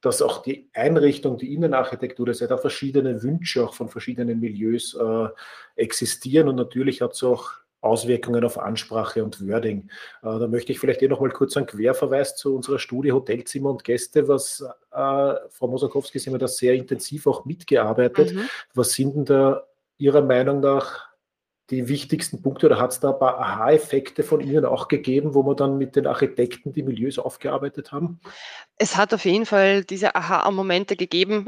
dass auch die Einrichtung, die Innenarchitektur, das heißt auch verschiedene Wünsche auch von verschiedenen Milieus äh, existieren und natürlich hat es auch Auswirkungen auf Ansprache und Wording. Äh, da möchte ich vielleicht eh noch mal kurz einen Querverweis zu unserer Studie Hotelzimmer und Gäste, was äh, Frau Mosakowski, Sie haben da sehr intensiv auch mitgearbeitet. Mhm. Was sind denn da Ihrer Meinung nach die wichtigsten Punkte oder hat es da ein paar Aha-Effekte von Ihnen auch gegeben, wo wir dann mit den Architekten die Milieus aufgearbeitet haben? Es hat auf jeden Fall diese Aha-Momente gegeben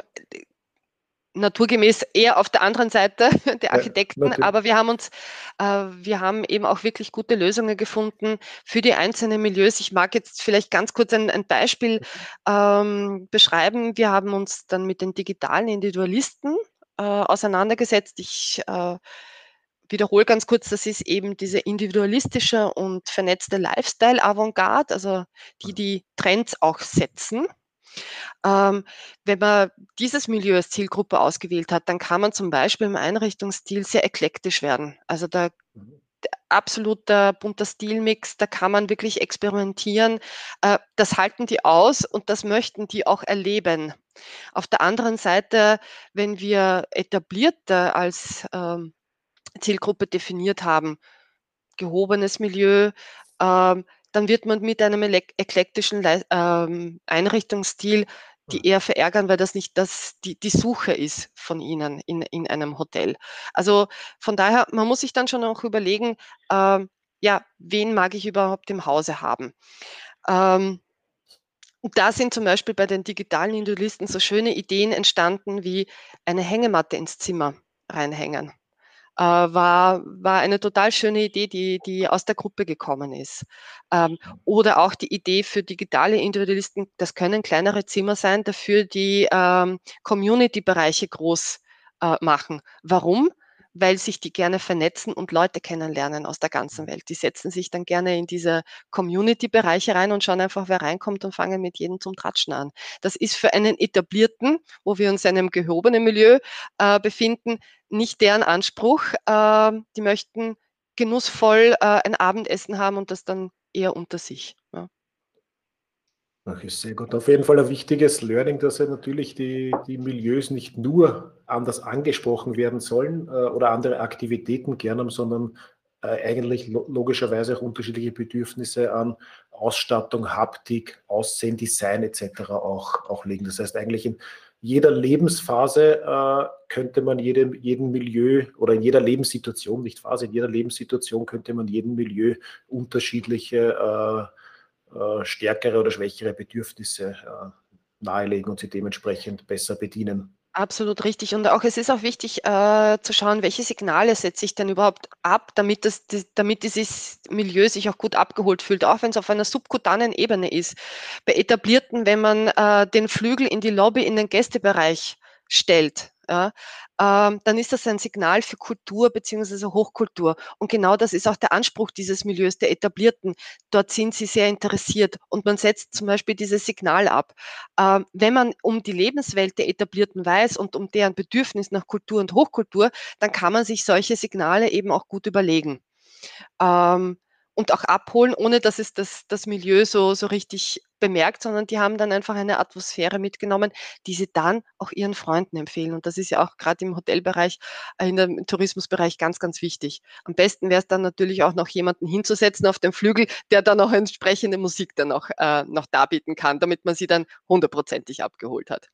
naturgemäß eher auf der anderen Seite der Architekten, ja, aber wir haben uns, äh, wir haben eben auch wirklich gute Lösungen gefunden für die einzelnen Milieus. Ich mag jetzt vielleicht ganz kurz ein, ein Beispiel ähm, beschreiben. Wir haben uns dann mit den digitalen Individualisten äh, auseinandergesetzt. Ich äh, wiederhole ganz kurz, das ist eben diese individualistische und vernetzte Lifestyle-Avantgarde, also die die Trends auch setzen Ähm, wenn man dieses Milieu als Zielgruppe ausgewählt hat, dann kann man zum Beispiel im Einrichtungsstil sehr eklektisch werden. Also da mhm. absoluter bunter Stilmix, da kann man wirklich experimentieren. Äh, das halten die aus und das möchten die auch erleben. Auf der anderen Seite, wenn wir etablierte als ähm, Zielgruppe definiert haben, gehobenes Milieu, ähm, dann wird man mit einem eklektischen ähm, Einrichtungsstil die eher verärgern, weil das nicht das, die, die Suche ist von ihnen in, in einem Hotel. Also von daher, man muss sich dann schon auch überlegen, äh, ja, wen mag ich überhaupt im Hause haben? Ähm, da sind zum Beispiel bei den digitalen Individualisten so schöne Ideen entstanden wie eine Hängematte ins Zimmer reinhängen äh, war, war eine total schöne Idee, die, die aus der Gruppe gekommen ist. Ähm, oder auch die Idee für digitale Individualisten, das können kleinere Zimmer sein, dafür die ähm, Community-Bereiche groß äh, machen. Warum? Weil sich die gerne vernetzen und Leute kennenlernen aus der ganzen Welt. Die setzen sich dann gerne in diese Community-Bereiche rein und schauen einfach, wer reinkommt und fangen mit jedem zum Tratschen an. Das ist für einen etablierten, wo wir uns in einem gehobenen Milieu äh, befinden, nicht deren Anspruch. Äh, die möchten genussvoll äh, ein Abendessen haben und das dann eher unter sich. Ach, ist sehr gut. Auf jeden Fall ein wichtiges Learning, dass ja natürlich die, die Milieus nicht nur anders angesprochen werden sollen äh, oder andere Aktivitäten gern haben, sondern äh, eigentlich lo logischerweise auch unterschiedliche Bedürfnisse an Ausstattung, Haptik, Aussehen, Design etc. auch, auch legen. Das heißt, eigentlich in jeder Lebensphase äh, könnte man jedem, jedem Milieu oder in jeder Lebenssituation, nicht Phase, in jeder Lebenssituation könnte man jedem Milieu unterschiedliche äh, stärkere oder schwächere Bedürfnisse äh, nahelegen und sie dementsprechend besser bedienen. Absolut richtig. Und auch es ist auch wichtig äh, zu schauen, welche Signale setze ich denn überhaupt ab, damit, das, damit dieses Milieu sich auch gut abgeholt fühlt, auch wenn es auf einer subkutanen Ebene ist. Bei etablierten, wenn man äh, den Flügel in die Lobby, in den Gästebereich stellt, ja, ähm, dann ist das ein Signal für Kultur beziehungsweise Hochkultur. Und genau das ist auch der Anspruch dieses Milieus, der Etablierten. Dort sind sie sehr interessiert und man setzt zum Beispiel dieses Signal ab. Ähm, wenn man um die Lebenswelt der Etablierten weiß und um deren Bedürfnis nach Kultur und Hochkultur, dann kann man sich solche Signale eben auch gut überlegen. Ähm, und auch abholen, ohne dass es das, das Milieu so, so richtig bemerkt, sondern die haben dann einfach eine Atmosphäre mitgenommen, die sie dann auch ihren Freunden empfehlen. Und das ist ja auch gerade im Hotelbereich, äh, in dem Tourismusbereich ganz, ganz wichtig. Am besten wäre es dann natürlich auch noch jemanden hinzusetzen auf dem Flügel, der dann auch entsprechende Musik dann auch äh, noch darbieten kann, damit man sie dann hundertprozentig abgeholt hat.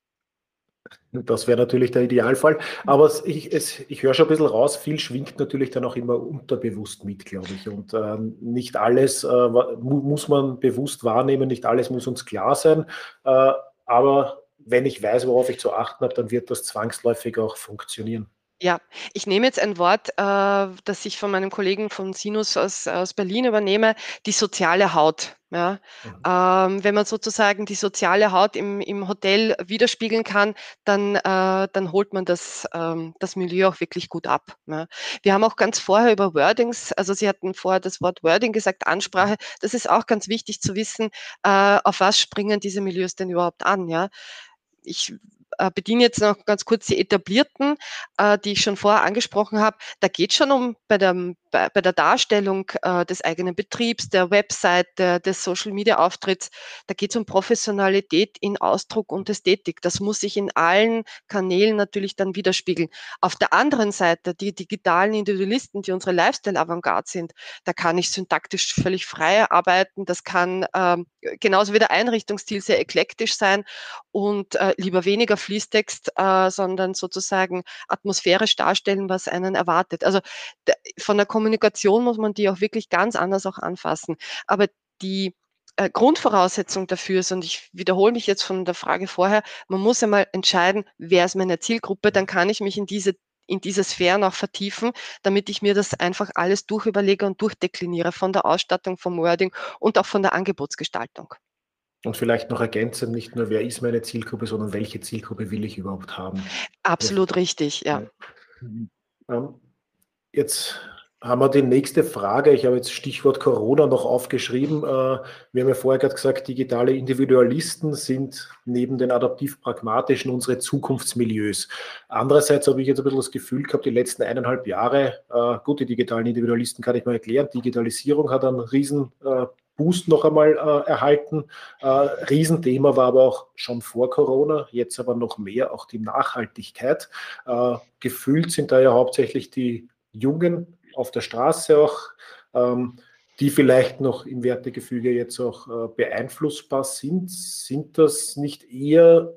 Das wäre natürlich der Idealfall. Aber ich, es, ich höre schon ein bisschen raus, viel schwingt natürlich dann auch immer unterbewusst mit, glaube ich. Und äh, nicht alles äh, muss man bewusst wahrnehmen, nicht alles muss uns klar sein. Äh, aber wenn ich weiß, worauf ich zu achten habe, dann wird das zwangsläufig auch funktionieren. Ja, ich nehme jetzt ein Wort, äh, das ich von meinem Kollegen von Sinus aus, aus Berlin übernehme, die soziale Haut. Ja, mhm. ähm, wenn man sozusagen die soziale Haut im, im Hotel widerspiegeln kann, dann, äh, dann holt man das, ähm, das Milieu auch wirklich gut ab. Ja. Wir haben auch ganz vorher über Wordings, also Sie hatten vorher das Wort Wording gesagt, Ansprache. Das ist auch ganz wichtig zu wissen, äh, auf was springen diese Milieus denn überhaupt an. Ja. Ich bediene jetzt noch ganz kurz die etablierten, äh, die ich schon vorher angesprochen habe. Da geht es schon um bei der, bei, bei der Darstellung äh, des eigenen Betriebs, der Website, der, des Social Media Auftritts. Da geht es um Professionalität in Ausdruck und Ästhetik. Das muss sich in allen Kanälen natürlich dann widerspiegeln. Auf der anderen Seite, die digitalen Individualisten, die unsere Lifestyle-Avantgarde sind, da kann ich syntaktisch völlig frei arbeiten. Das kann ähm, genauso wie der Einrichtungsstil sehr eklektisch sein und äh, lieber weniger Fließtext, äh, sondern sozusagen atmosphärisch darstellen, was einen erwartet. Also von der Kommunikation muss man die auch wirklich ganz anders auch anfassen. Aber die äh, Grundvoraussetzung dafür ist, und ich wiederhole mich jetzt von der Frage vorher, man muss einmal entscheiden, wer ist meine Zielgruppe, dann kann ich mich in diese in diese Sphären auch vertiefen, damit ich mir das einfach alles durchüberlege und durchdekliniere von der Ausstattung, vom Wording und auch von der Angebotsgestaltung. Und vielleicht noch ergänzen, nicht nur, wer ist meine Zielgruppe, sondern welche Zielgruppe will ich überhaupt haben. Absolut das, richtig, ja. Ähm, jetzt haben wir die nächste Frage. Ich habe jetzt Stichwort Corona noch aufgeschrieben. Äh, wir haben ja vorher gerade gesagt, digitale Individualisten sind neben den adaptiv-pragmatischen unsere Zukunftsmilieus. Andererseits habe ich jetzt ein bisschen das Gefühl gehabt, die letzten eineinhalb Jahre, äh, gut, die digitalen Individualisten kann ich mal erklären, Digitalisierung hat einen riesen äh, Boost noch einmal erhalten. Riesenthema war aber auch schon vor Corona, jetzt aber noch mehr auch die Nachhaltigkeit. gefühlt sind da ja hauptsächlich die jungen auf der Straße auch, ähm, die vielleicht noch im Wertegefüge jetzt auch äh, beeinflussbar sind. Sind das nicht eher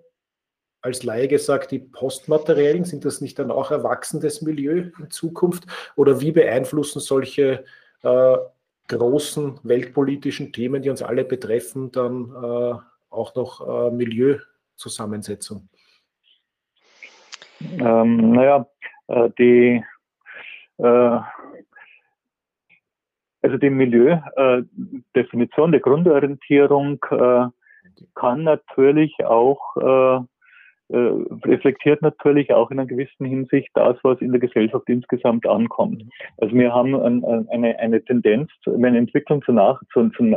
als Laie gesagt, die Postmaterialien, sind das nicht dann auch erwachsenes Milieu in Zukunft? Oder wie beeinflussen solche äh, großen weltpolitischen Themen, die uns alle betreffen, dann äh, auch noch äh, Milieuzusammensetzung? Ähm, naja, äh, die äh, also die Milieudefinition, äh, der Grundorientierung äh, kann natürlich auch, reflektiert natürlich auch in einer gewissen Hinsicht das, was in der Gesellschaft insgesamt ankommt. Also wir haben ein, eine, eine Tendenz, eine Entwicklung zu nach, zu, zu,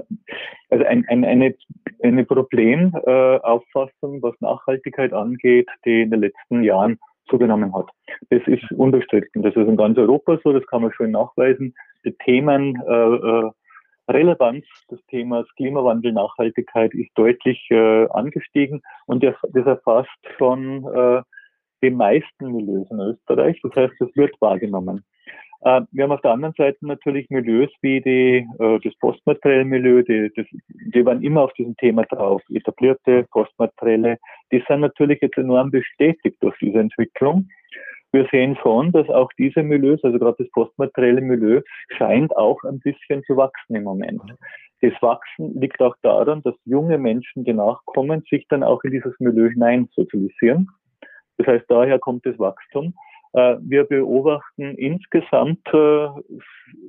also ein, ein, eine, eine Problemauffassung, äh, was Nachhaltigkeit angeht, die in den letzten Jahren zugenommen hat. Das ist unbestritten. Das ist in ganz Europa so, das kann man schon nachweisen. Die Themen äh, äh, Relevanz des Themas Klimawandel, Nachhaltigkeit ist deutlich äh, angestiegen und das, das erfasst schon äh, die meisten Milieus in Österreich. Das heißt, es wird wahrgenommen. Äh, wir haben auf der anderen Seite natürlich Milieus wie die, äh, das postmaterielle Milieu, die, das, die waren immer auf diesem Thema drauf. Etablierte postmaterielle, die sind natürlich jetzt enorm bestätigt durch diese Entwicklung. Wir sehen schon, dass auch diese Milieus, also gerade das postmaterielle Milieu, scheint auch ein bisschen zu wachsen im Moment. Das Wachsen liegt auch daran, dass junge Menschen, die nachkommen, sich dann auch in dieses Milieu hinein sozialisieren. Das heißt, daher kommt das Wachstum. Äh, wir beobachten insgesamt, äh,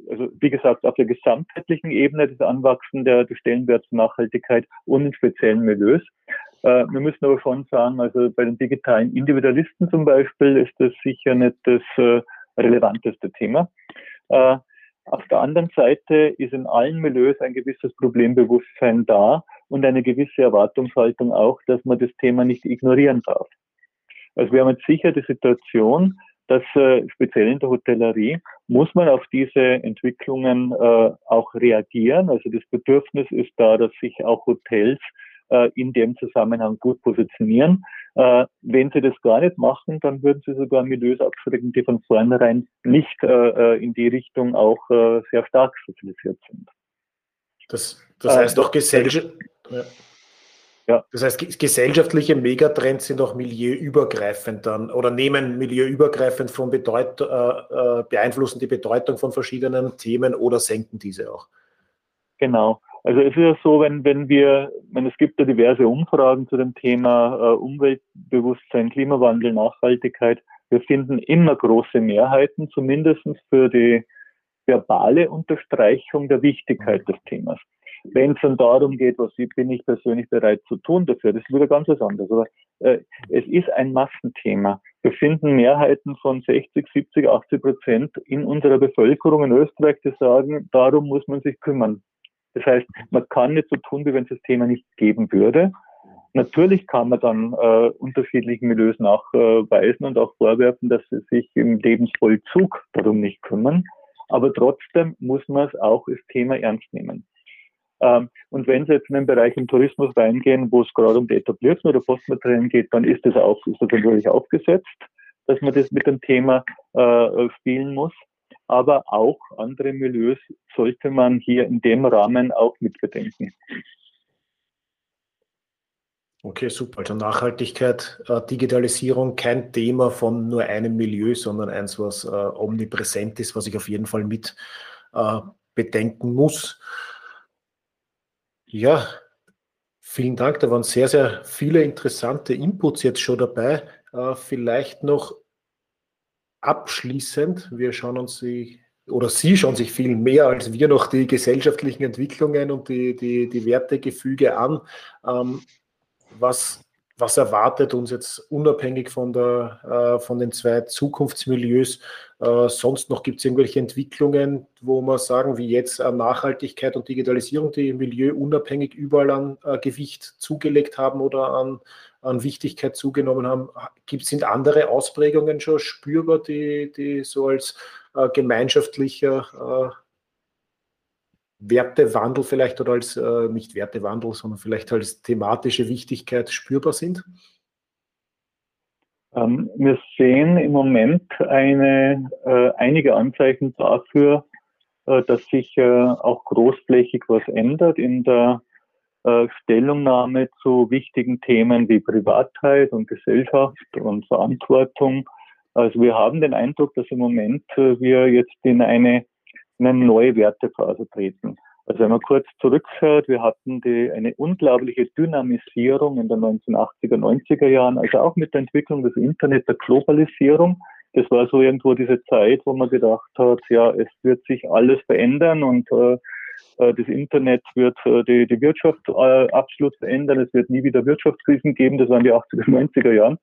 also wie gesagt, auf der gesamtheitlichen Ebene das Anwachsen der, Stellenwerts Nachhaltigkeit und in speziellen Milieus. Äh, wir müssen aber schon sagen, also bei den digitalen Individualisten zum Beispiel ist das sicher nicht das relevanteste Thema. Auf der anderen Seite ist in allen Milieus ein gewisses Problembewusstsein da und eine gewisse Erwartungshaltung auch, dass man das Thema nicht ignorieren darf. Also wir haben jetzt sicher die Situation, dass äh, speziell in der Hotellerie muss man auf diese Entwicklungen äh, auch reagieren. Also das Bedürfnis ist da, dass sich auch Hotels äh, in dem Zusammenhang gut positionieren. Äh, wenn sie das gar nicht machen, dann würden sie sogar Milieus abschrecken, die von vornherein nicht äh, äh in die Richtung auch äh, sehr stark sozialisiert sind. Das, das heißt doch Gesellschaft. Ja. Ja. Das heißt, gesellschaftliche Megatrends sind auch milieuübergreifend dann oder nehmen milieuübergreifend von Bedeut äh, äh, beeinflussen die Bedeutung von verschiedenen Themen oder senken diese auch. Genau. Also es ist ja so, wenn, wenn wir, wenn es gibt ja diverse Umfragen zu dem Thema äh, Umweltbewusstsein, Klimawandel, Nachhaltigkeit. Wir finden immer große Mehrheiten, zumindest für die verbale Unterstreichung der Wichtigkeit des Themas. Wenn es dann darum geht, was bin ich persönlich bereit zu tun dafür, das ist wieder ganz was anderes. Aber äh, es ist ein Massenthema. Wir finden Mehrheiten von 60, 70, 80 Prozent in unserer Bevölkerung in Österreich, die sagen, darum muss man sich kümmern. Das heißt, man kann nicht so tun, wie wenn es das Thema nicht geben würde. Natürlich kann man dann äh, unterschiedlichen Milieus nachweisen und auch vorwerfen, dass sie sich im Lebensvollzug darum nicht kümmern. Aber trotzdem muss man es auch als Thema ernst nehmen. Ähm, und wenn Sie jetzt in den Bereich im Tourismus reingehen, wo es gerade um die etablierten oder Postmaterialien geht, dann ist das auch, ist das natürlich aufgesetzt, dass man das mit dem Thema äh, spielen muss. Aber auch andere Milieus sollte man hier in dem Rahmen auch mitbedenken. Okay, super. Also Nachhaltigkeit, äh, Digitalisierung, kein Thema von nur einem Milieu, sondern eins, was äh, omnipräsent ist, was ich auf jeden Fall mit äh, bedenken muss. Ja, vielen Dank. Da waren sehr, sehr viele interessante Inputs jetzt schon dabei. Vielleicht noch abschließend, wir schauen uns die, oder Sie schauen sich viel mehr als wir noch die gesellschaftlichen Entwicklungen und die, die, die Wertegefüge an. Ähm, was was erwartet uns jetzt unabhängig von, der, äh, von den zwei Zukunftsmilieus äh, sonst noch? Gibt es irgendwelche Entwicklungen, wo man sagen, wie jetzt äh, Nachhaltigkeit und Digitalisierung, die Milieu unabhängig überall an äh, Gewicht zugelegt haben oder an, an Wichtigkeit zugenommen haben? Gibt, sind andere Ausprägungen schon spürbar, die, die so als äh, gemeinschaftlicher äh, Wertewandel vielleicht oder als äh, nicht Wertewandel, sondern vielleicht als thematische Wichtigkeit spürbar sind? Ähm, wir sehen im Moment eine, äh, einige Anzeichen dafür, äh, dass sich äh, auch großflächig was ändert in der äh, Stellungnahme zu wichtigen Themen wie Privatheit und Gesellschaft und Verantwortung. Also wir haben den Eindruck, dass im Moment äh, wir jetzt in eine in eine neue Wertephase treten. Also wenn man kurz zurückschaut, wir hatten die, eine unglaubliche Dynamisierung in den 1980er, 90er Jahren, also auch mit der Entwicklung des Internet, der Globalisierung. Das war so irgendwo diese Zeit, wo man gedacht hat, ja, es wird sich alles verändern und äh, das Internet wird äh, die, die Wirtschaft äh, absolut verändern. Es wird nie wieder Wirtschaftskrisen geben. Das waren die 80er, 90er Jahren.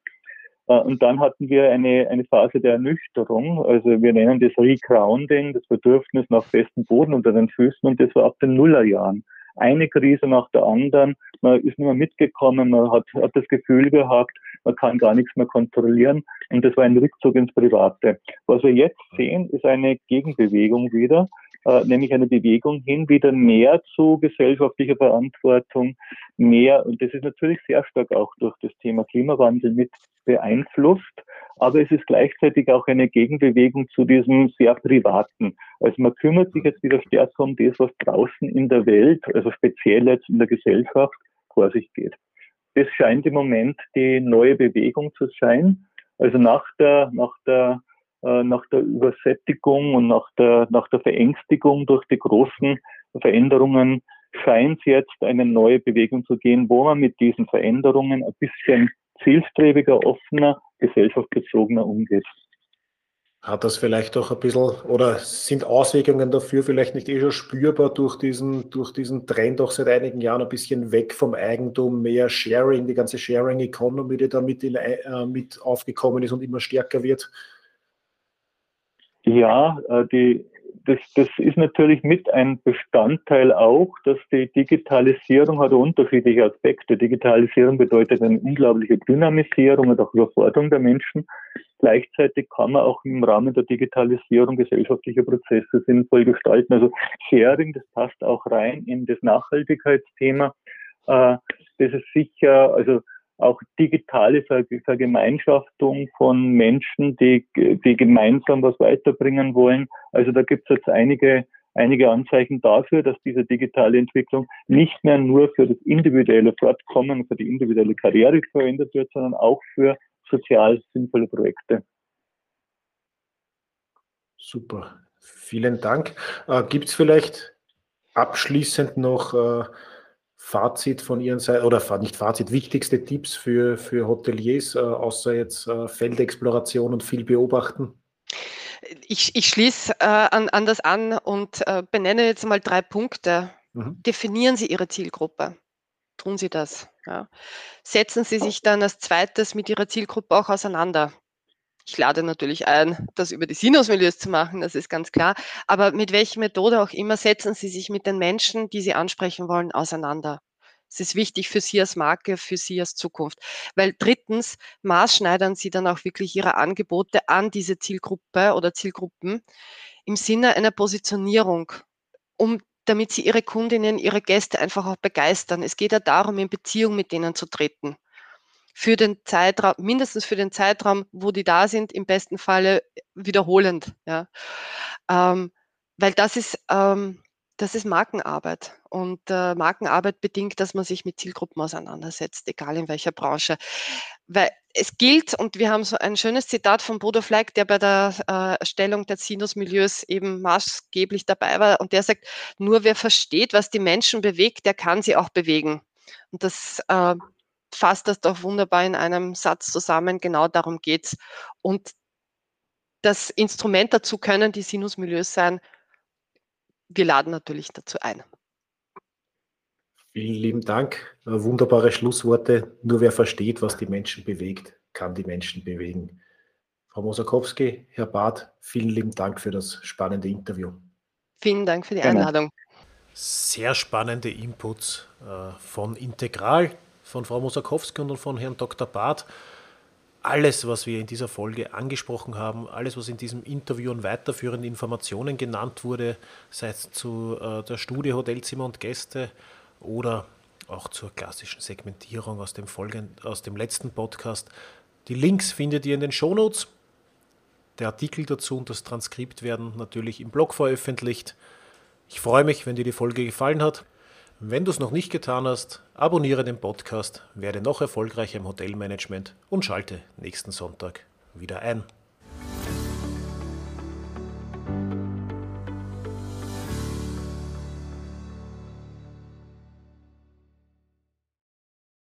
Äh, und dann hatten wir eine, eine Phase der Ernüchterung. Also wir nennen das Regrounding, das Bedürfnis nach festem Boden unter den Füßen. Und das war ab den Nullerjahren. Eine Krise nach der anderen. Man ist nicht mehr mitgekommen. Man hat, hat das Gefühl gehabt, man kann gar nichts mehr kontrollieren. Und das war ein Rückzug ins Private. Was wir jetzt sehen, ist eine Gegenbewegung wieder äh, nämlich eine Bewegung hin wieder mehr zu gesellschaftlicher Verantwortung, mehr, und das ist natürlich sehr stark auch durch das Thema Klimawandel mit beeinflusst, aber es ist gleichzeitig auch eine Gegenbewegung zu diesem sehr privaten. Also man kümmert sich jetzt wieder stärker um das, was draußen in der Welt, also speziell jetzt in der Gesellschaft, vor sich geht. Das scheint im Moment die neue Bewegung zu sein. Also nach der, nach der nach der Übersättigung und nach der, nach der Verängstigung durch die großen Veränderungen scheint es jetzt eine neue Bewegung zu gehen, wo man mit diesen Veränderungen ein bisschen zielstrebiger, offener, gesellschaftsbezogener umgeht. Hat das vielleicht auch ein bisschen oder sind Auswirkungen dafür vielleicht nicht eh schon spürbar durch diesen, durch diesen Trend auch seit einigen Jahren ein bisschen weg vom Eigentum, mehr Sharing, die ganze Sharing Economy, die da mit, in, äh, mit aufgekommen ist und immer stärker wird? Ja, äh, die, das, das ist natürlich mit ein Bestandteil auch, dass die Digitalisierung hat unterschiedliche Aspekte. Digitalisierung bedeutet eine unglaubliche Dynamisierung und auch Überforderung der Menschen. Gleichzeitig kann man auch im Rahmen der Digitalisierung gesellschaftliche Prozesse sinnvoll gestalten. Also Sharing, das passt auch rein in das Nachhaltigkeitsthema. Äh, das ist sicher, also auch digitale Vergemeinschaftung von Menschen, die, die gemeinsam was weiterbringen wollen. Also da gibt es jetzt einige, einige Anzeichen dafür, dass diese digitale Entwicklung nicht mehr nur für das individuelle Fortkommen, für die individuelle Karriere verwendet wird, sondern auch für sozial sinnvolle Projekte. Super, vielen Dank. Äh, Gibt es vielleicht abschließend noch äh, Fazit von Ihren Seite, oder nicht Fazit, wichtigste Tipps für, für Hoteliers, äh, außer jetzt äh, Feldexploration und viel beobachten? Ich, ich schließe äh, an, an das an und äh, benenne jetzt mal drei Punkte. Mhm. Definieren Sie Ihre Zielgruppe. Tun Sie das. Ja. Setzen Sie sich dann als zweites mit Ihrer Zielgruppe auch auseinander. Ich lade natürlich ein, das über die Sinusmilieus zu machen, das ist ganz klar. Aber mit welcher Methode auch immer setzen Sie sich mit den Menschen, die Sie ansprechen wollen, auseinander. Es ist wichtig für Sie als Marke, für Sie als Zukunft. Weil drittens maßschneidern Sie dann auch wirklich Ihre Angebote an diese Zielgruppe oder Zielgruppen im Sinne einer Positionierung, um damit Sie Ihre Kundinnen, Ihre Gäste einfach auch begeistern. Es geht ja darum, in Beziehung mit denen zu treten für den Zeitraum, mindestens für den Zeitraum, wo die da sind, im besten Falle wiederholend. Ja. Ähm, weil das ist, ähm, das ist Markenarbeit. Und äh, Markenarbeit bedingt, dass man sich mit Zielgruppen auseinandersetzt, egal in welcher Branche. Weil es gilt, und wir haben so ein schönes Zitat von Bodo Fleck, der bei der äh, Erstellung der Sinusmilieus eben maßgeblich dabei war, und der sagt, nur wer versteht, was die Menschen bewegt, der kann sie auch bewegen. Und das äh, fasst das doch wunderbar in einem Satz zusammen. Genau darum geht's. Und das Instrument dazu können die Sinusmilieus sein. Wir laden natürlich dazu ein. Vielen lieben Dank. Wunderbare Schlussworte. Nur wer versteht, was die Menschen bewegt, kann die Menschen bewegen. Frau Mosakowski, Herr Barth, vielen lieben Dank für das spannende Interview. Vielen Dank für die Einladung. Sehr spannende Inputs äh, von Integral, von Frau Mosakowski und von Herrn Dr. Barth. Alles, was wir in dieser Folge angesprochen haben, alles, was in diesem Interview an weiterführenden Informationen genannt wurde, sei es zu äh, der Studie Hotelzimmer und Gäste oder auch zur klassischen Segmentierung aus dem, Folgen, aus dem letzten Podcast. Die Links findet ihr in den Shownotes. Der Artikel dazu und das Transkript werden natürlich im Blog veröffentlicht. Ich freue mich, wenn dir die Folge gefallen hat. Wenn du es noch nicht getan hast, abonniere den Podcast, werde noch erfolgreicher im Hotelmanagement und schalte nächsten Sonntag wieder ein.